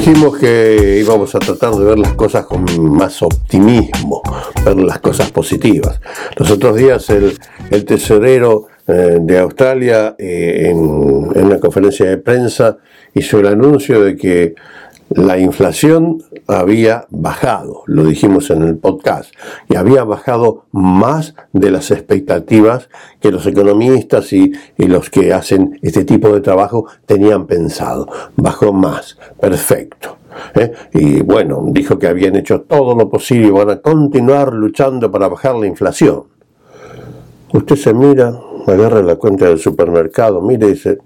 Dijimos que íbamos a tratar de ver las cosas con más optimismo, ver las cosas positivas. Los otros días el, tesorero eh, de Australia eh, en, en una conferencia de prensa hizo el anuncio de que la inflación había bajado, lo dijimos en el podcast, y había bajado más de las expectativas que los economistas y, los que hacen este tipo de trabajo tenían pensado. Bajó más, perfecto. ¿eh? Y bueno, dijo que habían hecho todo lo posible y van a continuar luchando para bajar la inflación. Usted se mira, agarra la cuenta del supermercado, mire y dice,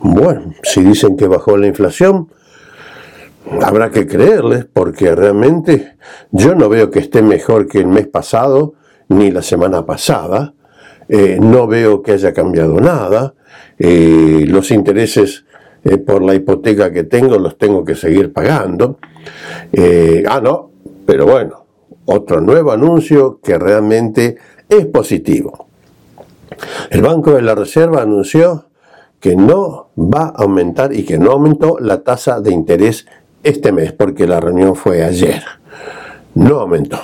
bueno, si dicen que bajó la inflación, habrá que creerles porque realmente yo no veo que esté mejor que el mes pasado ni la semana pasada. Eh, no veo que haya cambiado nada. Eh, los intereses eh, por la hipoteca que tengo los tengo que seguir pagando. ah, no, pero bueno, otro nuevo anuncio que realmente es positivo. El Banco de la Reserva anunció que no va a aumentar y que no aumentó la tasa de interés este mes, porque la reunión fue ayer. No aumentó.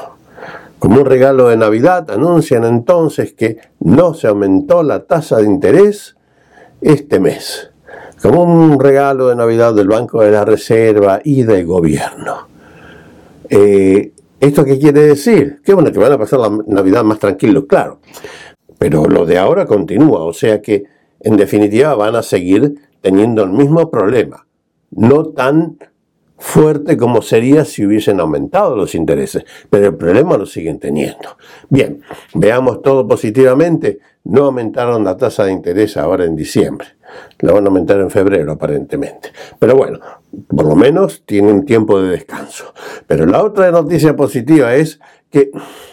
Como un regalo de Navidad, anuncian entonces que no se aumentó la tasa de interés este mes. Como un regalo de Navidad del Banco de la Reserva y del gobierno. Eh, ¿Esto qué quiere decir? Que bueno, que van a pasar la Navidad más tranquilos, claro. Pero lo de ahora continúa, o sea que en definitiva van a seguir teniendo el mismo problema. No tan fuerte como sería si hubiesen aumentado los intereses, pero el problema lo siguen teniendo. Bien, veamos todo positivamente. No aumentaron la tasa de interés ahora en diciembre. La van a aumentar en febrero aparentemente. Pero bueno, por lo menos tienen tiempo de descanso. Pero la otra noticia positiva es que,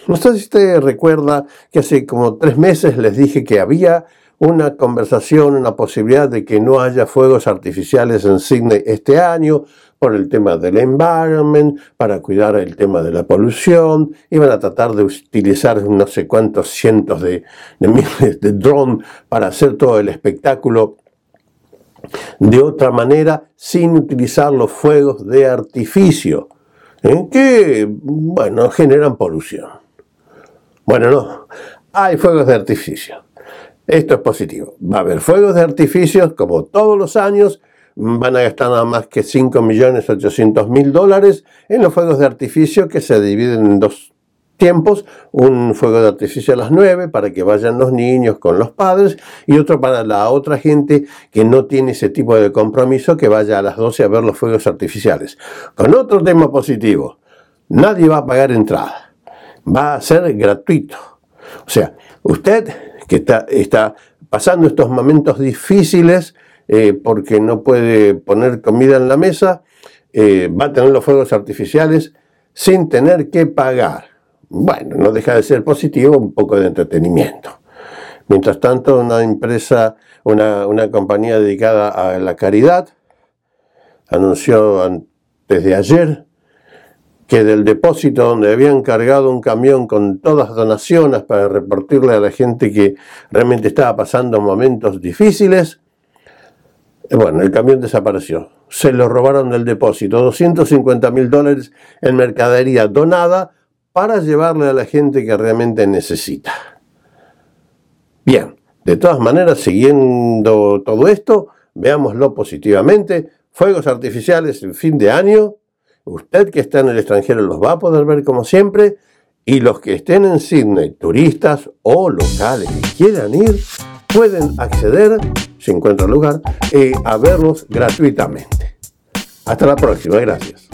no sé si usted recuerda que hace como tres meses les dije que había una conversación, una posibilidad de que no haya fuegos artificiales en Sydney este año por el tema del environment, para cuidar el tema de la polución, iban a tratar de utilizar no sé cuántos cientos de, miles de drones para hacer todo el espectáculo de otra manera sin utilizar los fuegos de artificio, ¿eh? que, bueno, generan polución. Bueno, no, hay fuegos de artificio. Esto es positivo. Va a haber fuegos de artificio como todos los años van a gastar nada más que 5.800.000 dólares en los fuegos de artificio que se dividen en dos tiempos, un fuego de artificio a las 9 para que vayan los niños con los padres y otro para la otra gente que no tiene ese tipo de compromiso que vaya a las 12 a ver los fuegos artificiales. Con otro tema positivo, nadie va a pagar entrada, va a ser gratuito. O sea, usted que está, está pasando estos momentos difíciles, eh, porque no puede poner comida en la mesa, eh, va a tener los fuegos artificiales sin tener que pagar. Bueno, no deja de ser positivo, un poco de entretenimiento. Mientras tanto, una empresa, una, una compañía dedicada a la caridad, anunció antes de ayer que del depósito donde habían cargado un camión con todas donaciones para repartirle a la gente que realmente estaba pasando momentos difíciles, bueno, el camión desapareció. Se lo robaron del depósito, 250 mil dólares en mercadería donada para llevarle a la gente que realmente necesita. Bien, de todas maneras, siguiendo todo esto, veámoslo positivamente. Fuegos artificiales en fin de año. Usted que está en el extranjero los va a poder ver como siempre. Y los que estén en Sydney, turistas o locales que quieran ir, pueden acceder si encuentra lugar, eh, a verlos gratuitamente. Hasta la próxima, gracias.